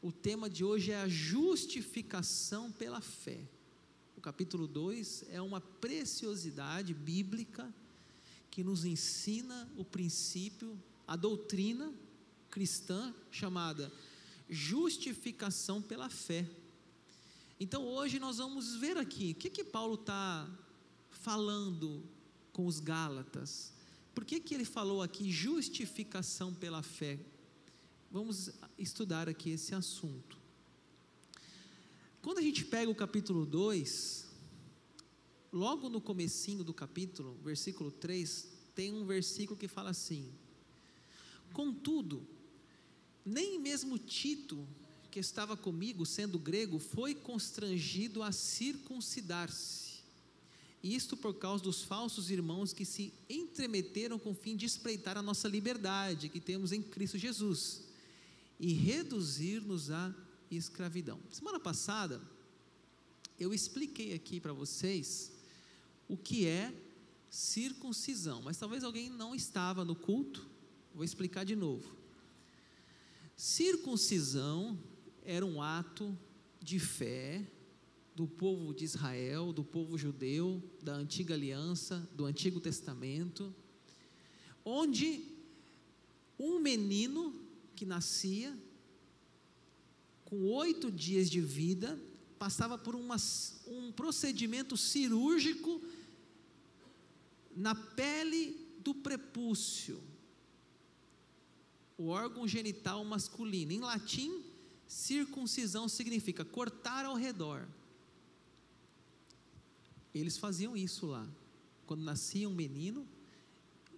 O tema de hoje é a justificação pela fé. O capítulo 2 é uma preciosidade bíblica que nos ensina o princípio, a doutrina cristã chamada justificação pela fé. Então hoje nós vamos ver aqui o que, que Paulo está falando com os Gálatas. Por que, que ele falou aqui justificação pela fé? Vamos estudar aqui esse assunto. Quando a gente pega o capítulo 2, logo no comecinho do capítulo, versículo 3, tem um versículo que fala assim: Contudo, nem mesmo Tito, que estava comigo, sendo grego, foi constrangido a circuncidar-se. Isto por causa dos falsos irmãos que se entremeteram com o fim de espreitar a nossa liberdade que temos em Cristo Jesus e reduzir-nos à escravidão. Semana passada, eu expliquei aqui para vocês o que é circuncisão, mas talvez alguém não estava no culto, vou explicar de novo. Circuncisão era um ato de fé do povo de Israel, do povo judeu, da antiga aliança, do Antigo Testamento, onde um menino que nascia com oito dias de vida passava por uma, um procedimento cirúrgico na pele do prepúcio, o órgão genital masculino. Em latim, circuncisão significa cortar ao redor. Eles faziam isso lá. Quando nascia um menino,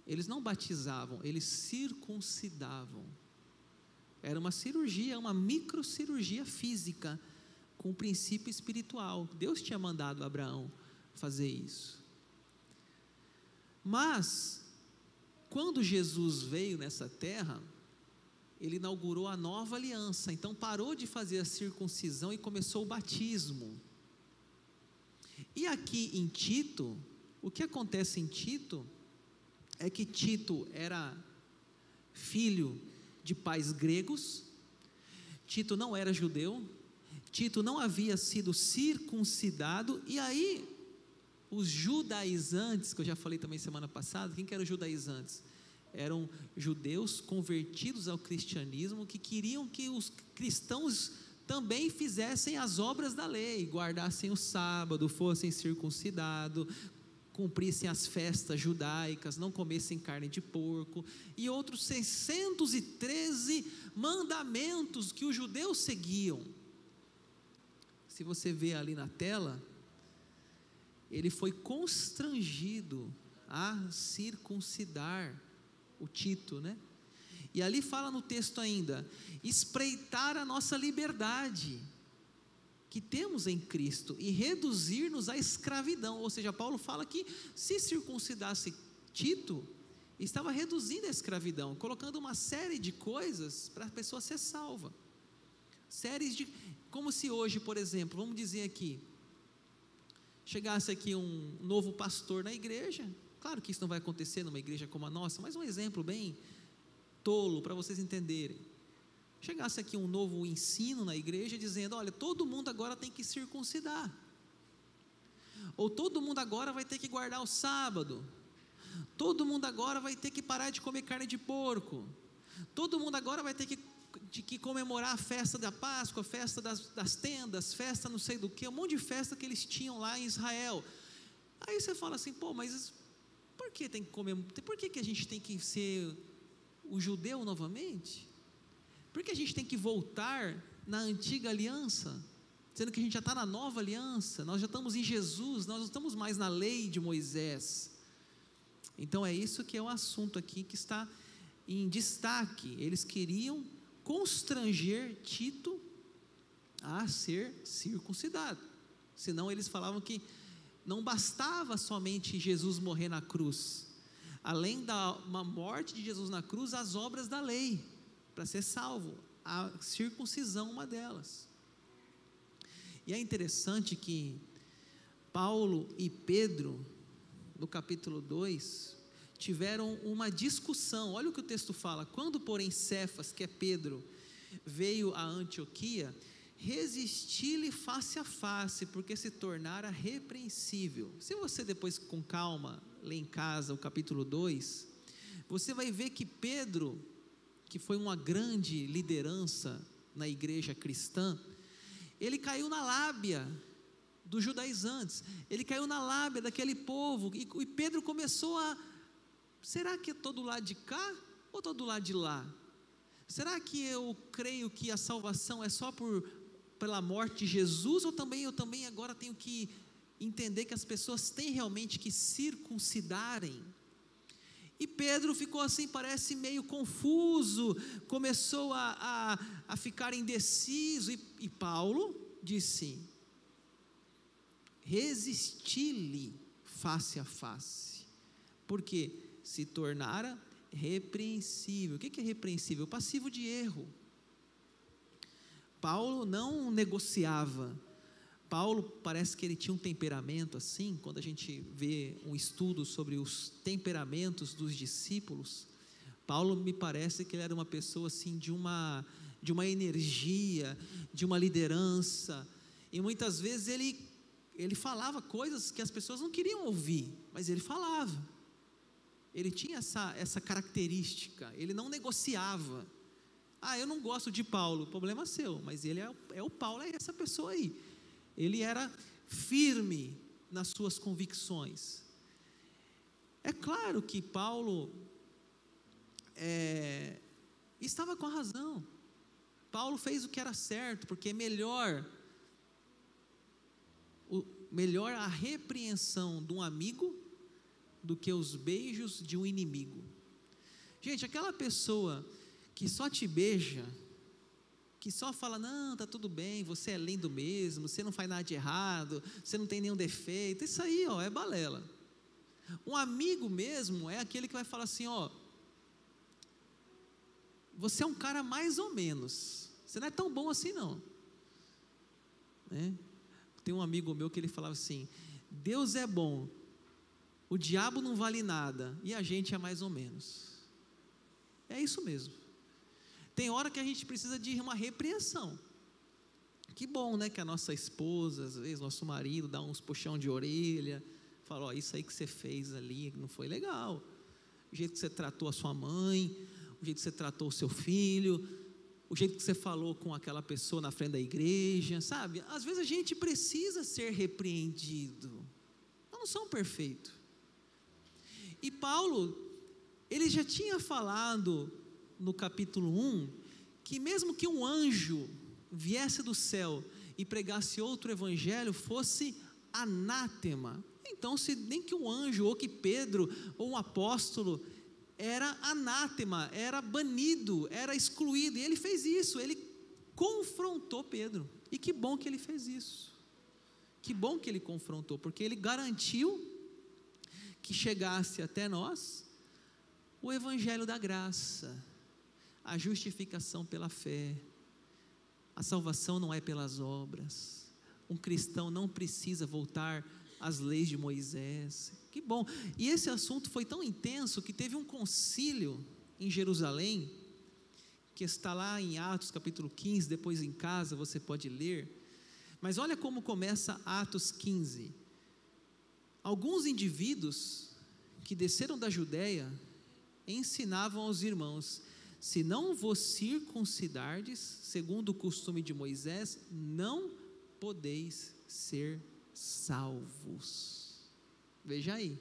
eles não batizavam, eles circuncidavam. Era uma cirurgia, uma microcirurgia física, com um princípio espiritual. Deus tinha mandado Abraão fazer isso. Mas, quando Jesus veio nessa terra, ele inaugurou a nova aliança. Então parou de fazer a circuncisão e começou o batismo. E aqui em Tito, o que acontece em Tito é que Tito era filho de pais gregos, Tito não era judeu, Tito não havia sido circuncidado, e aí os judaizantes, que eu já falei também semana passada, quem que eram os judaizantes? eram judeus convertidos ao cristianismo que queriam que os cristãos também fizessem as obras da lei, guardassem o sábado, fossem circuncidados, cumprissem as festas judaicas, não comessem carne de porco e outros 613 mandamentos que os judeus seguiam. Se você vê ali na tela, ele foi constrangido a circuncidar o Tito, né? E ali fala no texto ainda: espreitar a nossa liberdade que temos em Cristo e reduzir-nos à escravidão. Ou seja, Paulo fala que se circuncidasse Tito, estava reduzindo a escravidão, colocando uma série de coisas para a pessoa ser salva. Séries de. Como se hoje, por exemplo, vamos dizer aqui, chegasse aqui um novo pastor na igreja, Claro que isso não vai acontecer numa igreja como a nossa, mas um exemplo bem tolo para vocês entenderem. Chegasse aqui um novo ensino na igreja dizendo: olha, todo mundo agora tem que circuncidar. Ou todo mundo agora vai ter que guardar o sábado. Todo mundo agora vai ter que parar de comer carne de porco. Todo mundo agora vai ter que, de que comemorar a festa da Páscoa, a festa das, das tendas, festa não sei do que, um monte de festa que eles tinham lá em Israel. Aí você fala assim, pô, mas por que tem que comer? Por que, que a gente tem que ser o judeu novamente? Por que a gente tem que voltar na antiga aliança? Sendo que a gente já está na nova aliança, nós já estamos em Jesus, nós não estamos mais na lei de Moisés. Então é isso que é o assunto aqui que está em destaque. Eles queriam constranger Tito a ser circuncidado. Senão eles falavam que não bastava somente Jesus morrer na cruz, além da morte de Jesus na cruz, as obras da lei para ser salvo, a circuncisão uma delas. E é interessante que Paulo e Pedro, no capítulo 2, tiveram uma discussão. Olha o que o texto fala: quando, porém, Cefas, que é Pedro, veio a Antioquia, resisti-lhe face a face, porque se tornara repreensível. Se você depois com calma ler em casa o capítulo 2, você vai ver que Pedro, que foi uma grande liderança na igreja cristã, ele caiu na lábia dos judaizantes, ele caiu na lábia daquele povo, e, e Pedro começou a: será que é todo lado de cá ou todo lado de lá? Será que eu creio que a salvação é só por pela morte de Jesus ou também eu também agora tenho que entender que as pessoas têm realmente que circuncidarem? E Pedro ficou assim, parece meio confuso, começou a, a, a ficar indeciso. E, e Paulo disse: resisti-lhe face a face, porque se tornara repreensível. O que é repreensível? Passivo de erro. Paulo não negociava Paulo parece que ele tinha um temperamento assim, quando a gente vê um estudo sobre os temperamentos dos discípulos, Paulo me parece que ele era uma pessoa assim de uma de uma energia, de uma liderança, e muitas vezes ele ele falava coisas que as pessoas não queriam ouvir, mas ele falava. Ele tinha essa, essa característica, ele não negociava. Ah, eu não gosto de Paulo, problema seu, mas ele é, é o Paulo, é essa pessoa aí ele era firme nas suas convicções. É claro que Paulo é, estava com a razão. Paulo fez o que era certo, porque é melhor o, melhor a repreensão de um amigo do que os beijos de um inimigo. Gente, aquela pessoa que só te beija que só fala: não, tá tudo bem, você é lindo mesmo, você não faz nada de errado, você não tem nenhum defeito. Isso aí, ó, é balela. Um amigo mesmo é aquele que vai falar assim: ó, você é um cara mais ou menos, você não é tão bom assim não. Né? Tem um amigo meu que ele falava assim: Deus é bom, o diabo não vale nada e a gente é mais ou menos. É isso mesmo. Tem hora que a gente precisa de uma repreensão. Que bom, né? Que a nossa esposa, às vezes nosso marido, dá uns puxão de orelha, fala: Ó, isso aí que você fez ali não foi legal. O jeito que você tratou a sua mãe, o jeito que você tratou o seu filho, o jeito que você falou com aquela pessoa na frente da igreja, sabe? Às vezes a gente precisa ser repreendido. Nós não somos perfeitos. E Paulo, ele já tinha falado no capítulo 1 que, mesmo que um anjo viesse do céu e pregasse outro evangelho, fosse anátema. Então, se nem que um anjo, ou que Pedro, ou um apóstolo, era anátema, era banido, era excluído, e ele fez isso, ele confrontou Pedro. E que bom que ele fez isso. Que bom que ele confrontou, porque ele garantiu que chegasse até nós o evangelho da graça a justificação pela fé. A salvação não é pelas obras. Um cristão não precisa voltar às leis de Moisés. Que bom. E esse assunto foi tão intenso que teve um concílio em Jerusalém, que está lá em Atos capítulo 15, depois em casa você pode ler. Mas olha como começa Atos 15. Alguns indivíduos que desceram da Judéia ensinavam aos irmãos se não vos circuncidardes, segundo o costume de Moisés, não podeis ser salvos. Veja aí,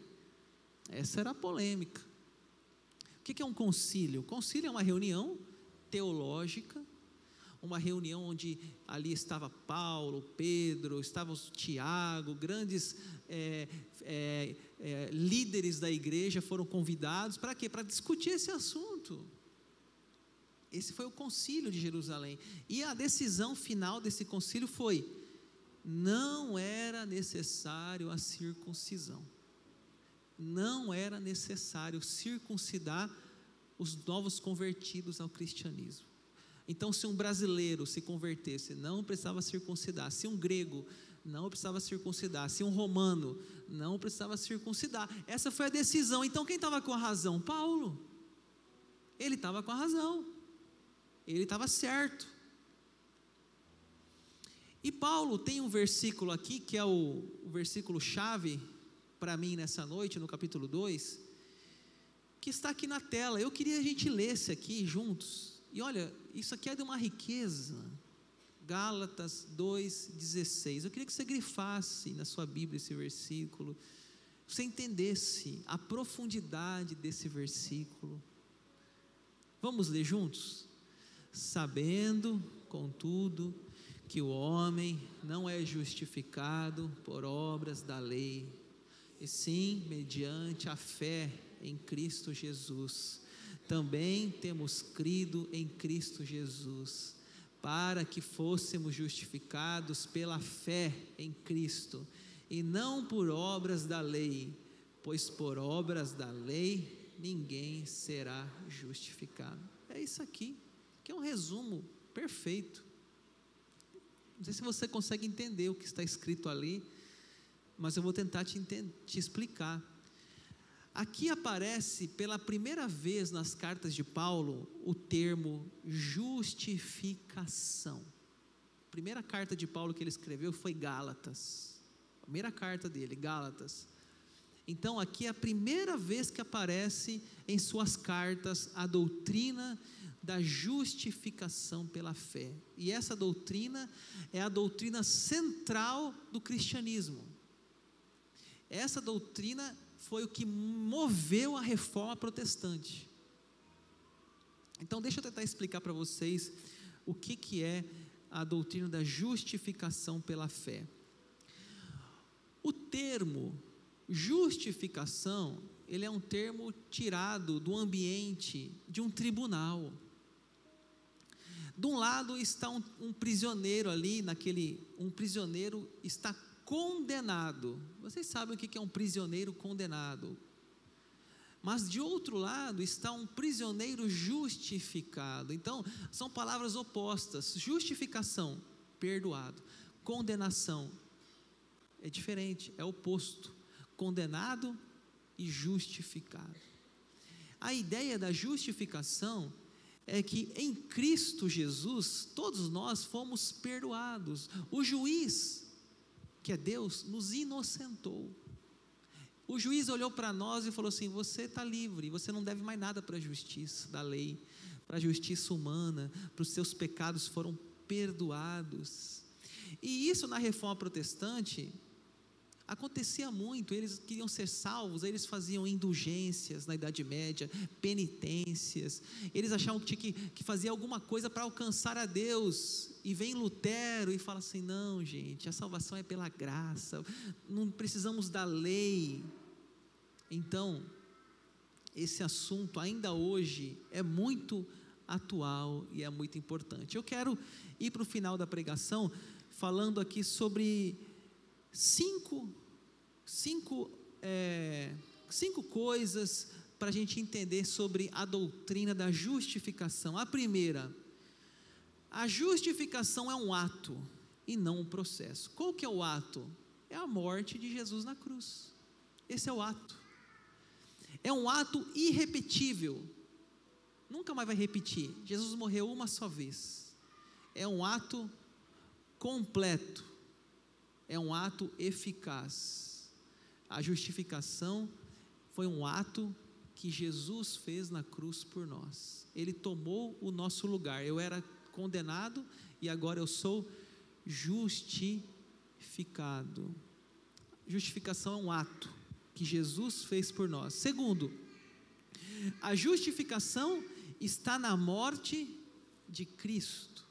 essa era a polêmica. O que é um concílio? Concílio é uma reunião teológica, uma reunião onde ali estava Paulo, Pedro, estava Tiago, grandes é, é, é, líderes da igreja foram convidados para quê? Para discutir esse assunto. Esse foi o concílio de Jerusalém. E a decisão final desse concílio foi: não era necessário a circuncisão. Não era necessário circuncidar os novos convertidos ao cristianismo. Então, se um brasileiro se convertesse, não precisava circuncidar. Se um grego não precisava circuncidar. Se um romano não precisava circuncidar. Essa foi a decisão. Então, quem estava com a razão? Paulo. Ele estava com a razão. Ele estava certo. E Paulo tem um versículo aqui, que é o, o versículo chave para mim nessa noite, no capítulo 2, que está aqui na tela. Eu queria a gente lesse aqui juntos. E olha, isso aqui é de uma riqueza. Gálatas 2,16. Eu queria que você grifasse na sua Bíblia esse versículo, você entendesse a profundidade desse versículo. Vamos ler juntos? Sabendo, contudo, que o homem não é justificado por obras da lei, e sim mediante a fé em Cristo Jesus. Também temos crido em Cristo Jesus, para que fôssemos justificados pela fé em Cristo, e não por obras da lei, pois por obras da lei ninguém será justificado. É isso aqui, que é um resumo perfeito não sei se você consegue entender o que está escrito ali, mas eu vou tentar te, te explicar. Aqui aparece pela primeira vez nas cartas de Paulo o termo justificação. A primeira carta de Paulo que ele escreveu foi Gálatas. A primeira carta dele, Gálatas. Então aqui é a primeira vez que aparece em suas cartas a doutrina da justificação pela fé. E essa doutrina é a doutrina central do cristianismo. Essa doutrina foi o que moveu a reforma protestante. Então, deixa eu tentar explicar para vocês o que, que é a doutrina da justificação pela fé. O termo justificação, ele é um termo tirado do ambiente de um tribunal. De um lado está um, um prisioneiro ali, naquele, um prisioneiro está condenado. Vocês sabem o que é um prisioneiro condenado? Mas de outro lado está um prisioneiro justificado. Então, são palavras opostas. Justificação, perdoado. Condenação, é diferente, é oposto. Condenado e justificado. A ideia da justificação é que em Cristo Jesus, todos nós fomos perdoados. O juiz, que é Deus, nos inocentou. O juiz olhou para nós e falou assim: Você está livre, você não deve mais nada para a justiça da lei, para a justiça humana, para os seus pecados foram perdoados. E isso na reforma protestante acontecia muito, eles queriam ser salvos, eles faziam indulgências na Idade Média, penitências, eles achavam que tinha que, que fazer alguma coisa para alcançar a Deus, e vem Lutero e fala assim: não, gente, a salvação é pela graça, não precisamos da lei. Então, esse assunto ainda hoje é muito atual e é muito importante. Eu quero ir para o final da pregação falando aqui sobre cinco cinco, é, cinco coisas para a gente entender sobre a doutrina da justificação. A primeira, a justificação é um ato e não um processo. Qual que é o ato? É a morte de Jesus na cruz. Esse é o ato. É um ato irrepetível. Nunca mais vai repetir. Jesus morreu uma só vez. É um ato completo. É um ato eficaz. A justificação foi um ato que Jesus fez na cruz por nós. Ele tomou o nosso lugar. Eu era condenado e agora eu sou justificado. Justificação é um ato que Jesus fez por nós. Segundo, a justificação está na morte de Cristo.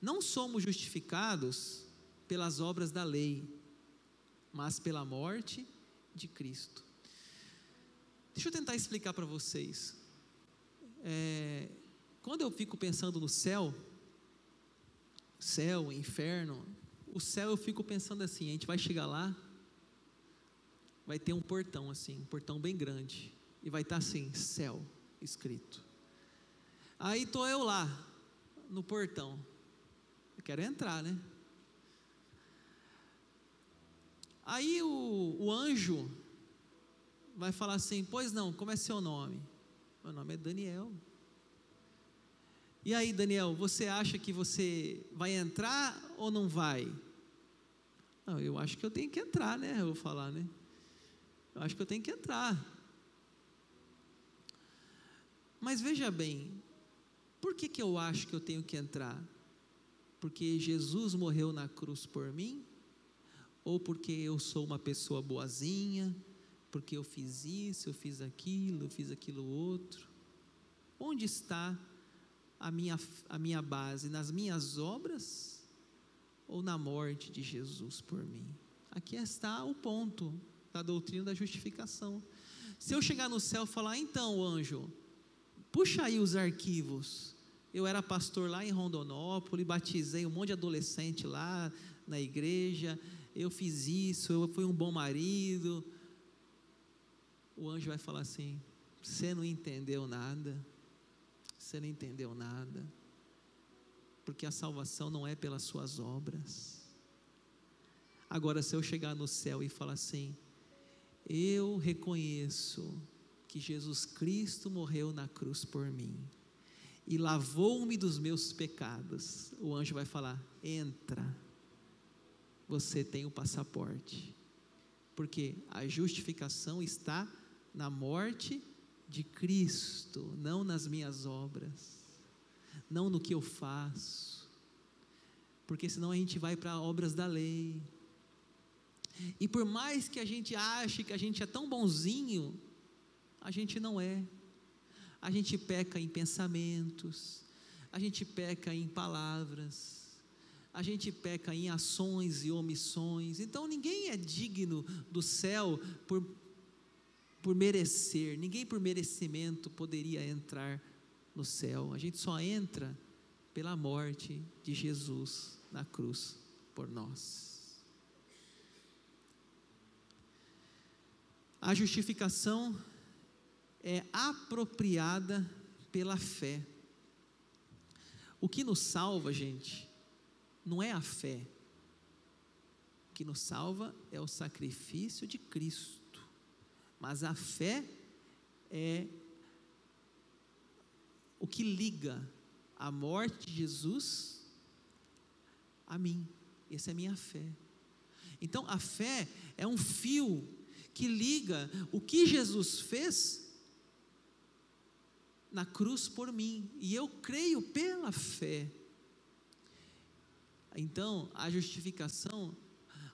Não somos justificados pelas obras da lei, mas pela morte de Cristo. Deixa eu tentar explicar para vocês. É, quando eu fico pensando no céu, céu, inferno, o céu eu fico pensando assim: a gente vai chegar lá, vai ter um portão assim, um portão bem grande, e vai estar tá assim: céu escrito. Aí estou eu lá, no portão, eu quero entrar, né? Aí o, o anjo vai falar assim: Pois não, como é seu nome? Meu nome é Daniel. E aí, Daniel, você acha que você vai entrar ou não vai? Não, eu acho que eu tenho que entrar, né? Eu vou falar, né? Eu acho que eu tenho que entrar. Mas veja bem, por que, que eu acho que eu tenho que entrar? Porque Jesus morreu na cruz por mim? Ou porque eu sou uma pessoa boazinha? Porque eu fiz isso, eu fiz aquilo, eu fiz aquilo outro? Onde está a minha, a minha base? Nas minhas obras? Ou na morte de Jesus por mim? Aqui está o ponto da doutrina da justificação. Se eu chegar no céu e falar, então, anjo, Puxa aí os arquivos. Eu era pastor lá em Rondonópolis, batizei um monte de adolescente lá na igreja. Eu fiz isso, eu fui um bom marido. O anjo vai falar assim: Você não entendeu nada. Você não entendeu nada. Porque a salvação não é pelas suas obras. Agora, se eu chegar no céu e falar assim: Eu reconheço que Jesus Cristo morreu na cruz por mim e lavou-me dos meus pecados, o anjo vai falar: entra, você tem o passaporte, porque a justificação está na morte de Cristo, não nas minhas obras, não no que eu faço, porque senão a gente vai para obras da lei. E por mais que a gente ache que a gente é tão bonzinho, a gente não é. A gente peca em pensamentos, a gente peca em palavras, a gente peca em ações e omissões. Então ninguém é digno do céu por, por merecer, ninguém por merecimento poderia entrar no céu. A gente só entra pela morte de Jesus na cruz por nós. A justificação é apropriada pela fé. O que nos salva, gente, não é a fé. Que nos salva é o sacrifício de Cristo. Mas a fé é o que liga a morte de Jesus a mim. Essa é a minha fé. Então, a fé é um fio que liga o que Jesus fez na cruz por mim, e eu creio pela fé. Então, a justificação,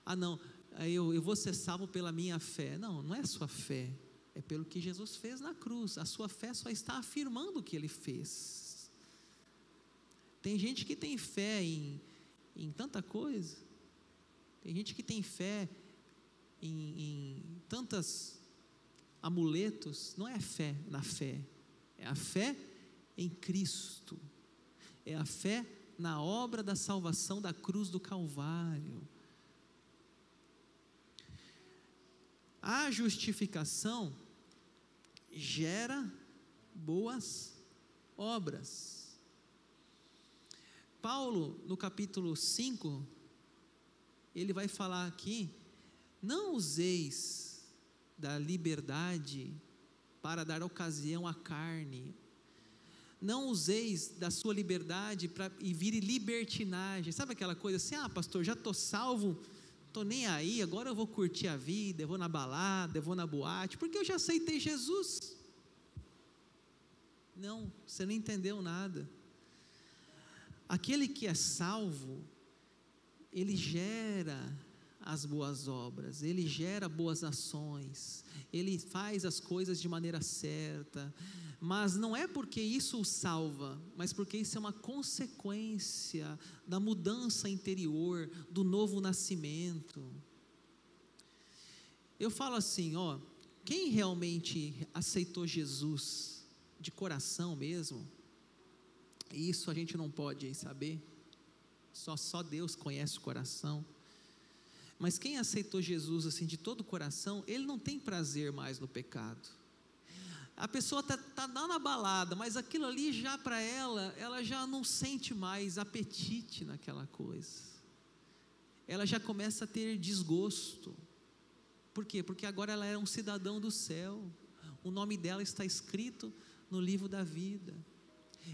ah, não, eu, eu vou ser salvo pela minha fé. Não, não é sua fé, é pelo que Jesus fez na cruz. A sua fé só está afirmando o que ele fez. Tem gente que tem fé em, em tanta coisa, tem gente que tem fé em, em tantas amuletos, não é fé na fé, é a fé em Cristo. É a fé na obra da salvação da cruz do Calvário. A justificação gera boas obras. Paulo, no capítulo 5, ele vai falar aqui: não useis da liberdade para dar ocasião à carne. Não useis da sua liberdade para e vire libertinagem. Sabe aquela coisa assim: ah, pastor, já estou salvo, estou nem aí, agora eu vou curtir a vida, eu vou na balada, eu vou na boate, porque eu já aceitei Jesus. Não, você não entendeu nada. Aquele que é salvo, ele gera as boas obras, ele gera boas ações, ele faz as coisas de maneira certa, mas não é porque isso o salva, mas porque isso é uma consequência da mudança interior, do novo nascimento. Eu falo assim, ó, quem realmente aceitou Jesus de coração mesmo, isso a gente não pode saber, só, só Deus conhece o coração. Mas quem aceitou Jesus assim de todo o coração, ele não tem prazer mais no pecado. A pessoa está tá, tá na balada, mas aquilo ali já para ela, ela já não sente mais apetite naquela coisa. Ela já começa a ter desgosto. Por quê? Porque agora ela é um cidadão do céu. O nome dela está escrito no livro da vida.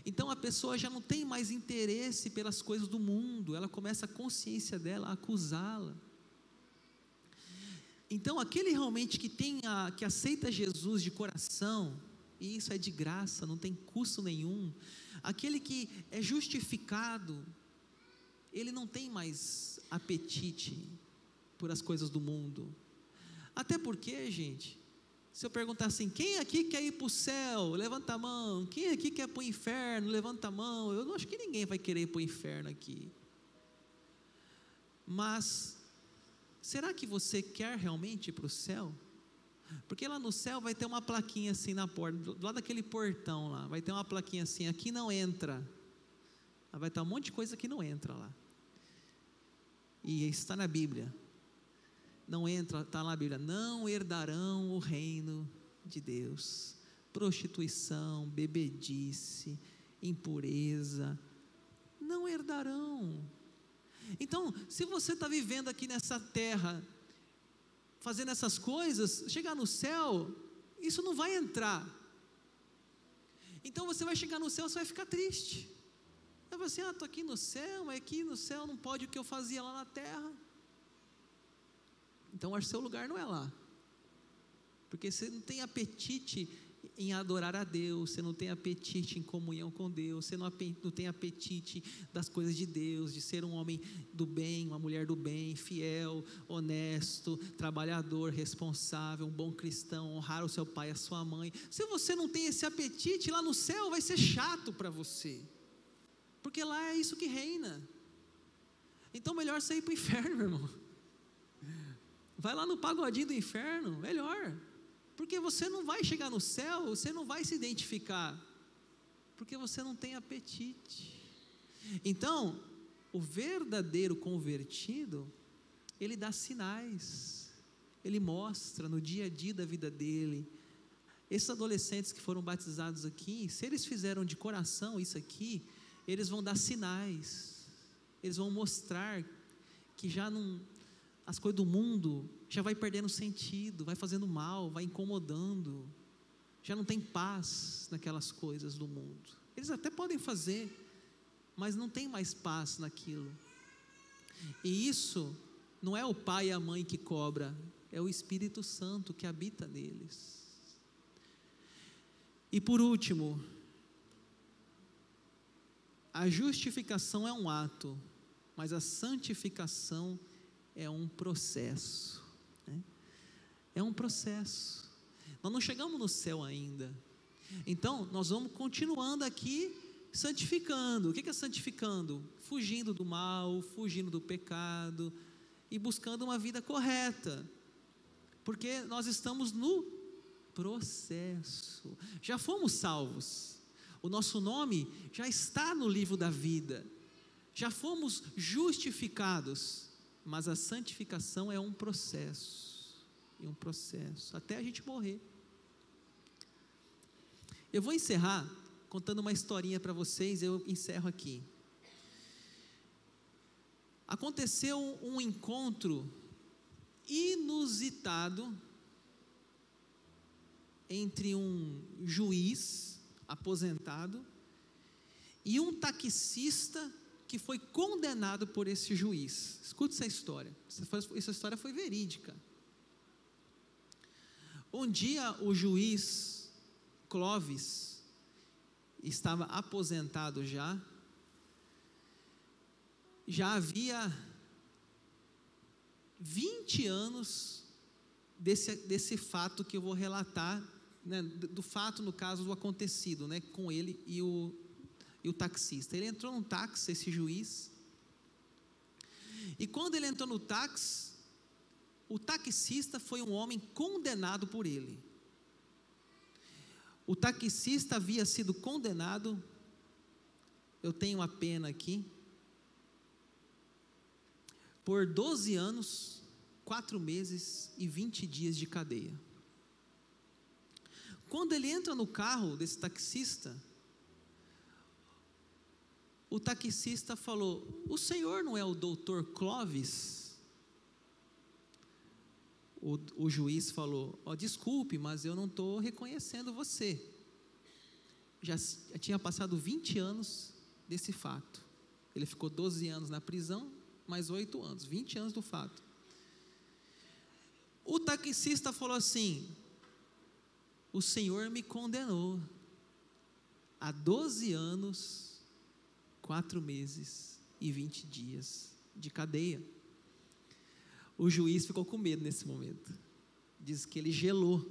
Então a pessoa já não tem mais interesse pelas coisas do mundo, ela começa a consciência dela acusá-la. Então aquele realmente que tem a, que aceita Jesus de coração, e isso é de graça, não tem custo nenhum. Aquele que é justificado, ele não tem mais apetite por as coisas do mundo. Até porque, gente, se eu perguntar assim, quem aqui quer ir para o céu? Levanta a mão. Quem aqui quer para o inferno? Levanta a mão. Eu não acho que ninguém vai querer ir para o inferno aqui. Mas, será que você quer realmente ir para o céu? Porque lá no céu vai ter uma plaquinha assim na porta, do lado daquele portão lá, vai ter uma plaquinha assim, aqui não entra. Vai estar um monte de coisa que não entra lá. E está na Bíblia. Não entra, está na Bíblia, não herdarão o reino de Deus. Prostituição, bebedice, impureza, não herdarão. Então, se você está vivendo aqui nessa terra, fazendo essas coisas, chegar no céu, isso não vai entrar. Então você vai chegar no céu, você vai ficar triste. Vai falar assim: ah, estou aqui no céu, mas aqui no céu não pode o que eu fazia lá na terra. Então, acho que seu lugar não é lá. Porque você não tem apetite em adorar a Deus, você não tem apetite em comunhão com Deus, você não, tem apetite das coisas de Deus, de ser um homem do bem, uma mulher do bem, fiel, honesto, trabalhador, responsável, um bom cristão, honrar o seu pai e a sua mãe. Se você não tem esse apetite, lá no céu vai ser chato para você, porque lá é isso que reina. Então, melhor você ir para o inferno, meu irmão. Vai lá no pagodinho do inferno, melhor. Porque você não vai chegar no céu, você não vai se identificar, porque você não tem apetite. Então, o verdadeiro convertido, ele dá sinais, ele mostra no dia a dia da vida dele. Esses adolescentes que foram batizados aqui, se eles fizeram de coração isso aqui, eles vão dar sinais, eles vão mostrar que já não, as coisas do mundo já vai perdendo sentido, vai fazendo mal, vai incomodando, já não tem paz naquelas coisas do mundo. Eles até podem fazer, mas não tem mais paz naquilo. E isso não é o pai e a mãe que cobra, é o Espírito Santo que habita neles. E por último, a justificação é um ato, mas a santificação é um processo. Né? É um processo. Nós não chegamos no céu ainda. Então, nós vamos continuando aqui santificando. O que é santificando? Fugindo do mal, fugindo do pecado e buscando uma vida correta. Porque nós estamos no processo. Já fomos salvos. O nosso nome já está no livro da vida. Já fomos justificados mas a santificação é um processo, e um processo, até a gente morrer. Eu vou encerrar contando uma historinha para vocês, eu encerro aqui. Aconteceu um encontro inusitado entre um juiz aposentado e um taxista que foi condenado por esse juiz. Escute essa história. Essa história foi verídica. Um dia o juiz Clovis estava aposentado já. Já havia 20 anos desse, desse fato que eu vou relatar, né, do fato, no caso, do acontecido né, com ele e o e o taxista. Ele entrou num táxi, esse juiz, e quando ele entrou no táxi, o taxista foi um homem condenado por ele. O taxista havia sido condenado, eu tenho a pena aqui, por 12 anos, 4 meses e 20 dias de cadeia. Quando ele entra no carro desse taxista, o taxista falou: O senhor não é o doutor Clovis? O, o juiz falou: oh, Desculpe, mas eu não estou reconhecendo você. já tinha passado 20 anos desse fato. Ele ficou 12 anos na prisão, mais 8 anos, 20 anos do fato. O taxista falou assim: O Senhor me condenou a 12 anos, 4 meses e 20 dias de cadeia. O juiz ficou com medo nesse momento. Diz que ele gelou.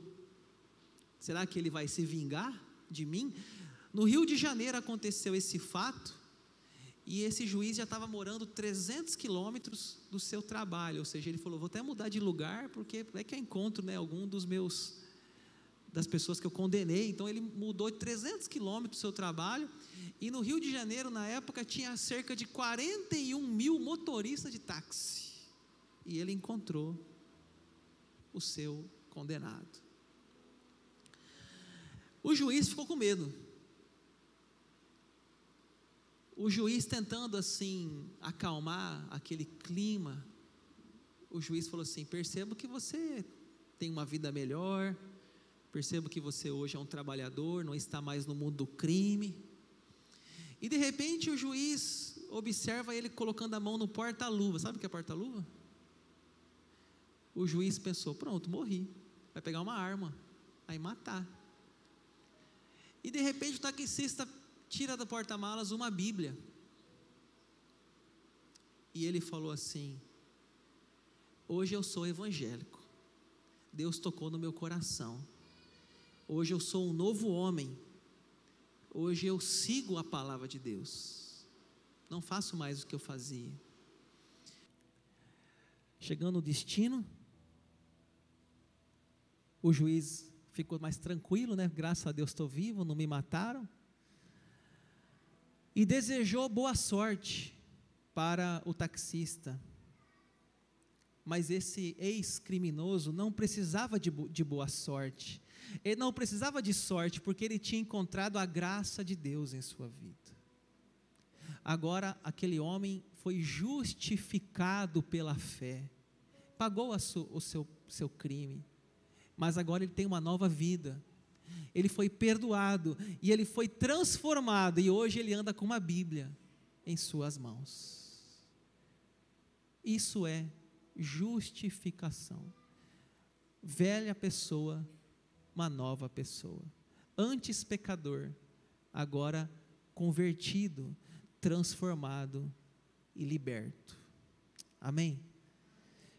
Será que ele vai se vingar de mim? No Rio de Janeiro aconteceu esse fato e esse juiz já estava morando 300 quilômetros do seu trabalho, ou seja, ele falou: vou até mudar de lugar porque é que eu encontro né, algum dos meus das pessoas que eu condenei. Então ele mudou 300 quilômetros do seu trabalho e no Rio de Janeiro na época tinha cerca de 41 mil motoristas de táxi e ele encontrou o seu condenado. O juiz ficou com medo. O juiz tentando assim acalmar aquele clima, o juiz falou assim: percebo que você tem uma vida melhor, percebo que você hoje é um trabalhador, não está mais no mundo do crime. E de repente o juiz observa ele colocando a mão no porta-luva. Sabe o que é porta-luva? O juiz pensou: pronto, morri. Vai pegar uma arma, vai matar. E de repente o taxista tira do porta-malas uma Bíblia. E ele falou assim: Hoje eu sou evangélico. Deus tocou no meu coração. Hoje eu sou um novo homem. Hoje eu sigo a palavra de Deus. Não faço mais o que eu fazia. Chegando no destino, o juiz ficou mais tranquilo, né? Graças a Deus estou vivo, não me mataram. E desejou boa sorte para o taxista. Mas esse ex-criminoso não precisava de, de boa sorte. Ele não precisava de sorte, porque ele tinha encontrado a graça de Deus em sua vida. Agora, aquele homem foi justificado pela fé, pagou su, o seu, seu crime, mas agora ele tem uma nova vida. Ele foi perdoado e ele foi transformado, e hoje ele anda com uma Bíblia em suas mãos. Isso é justificação. Velha pessoa, uma nova pessoa. Antes pecador, agora convertido, transformado e liberto. Amém?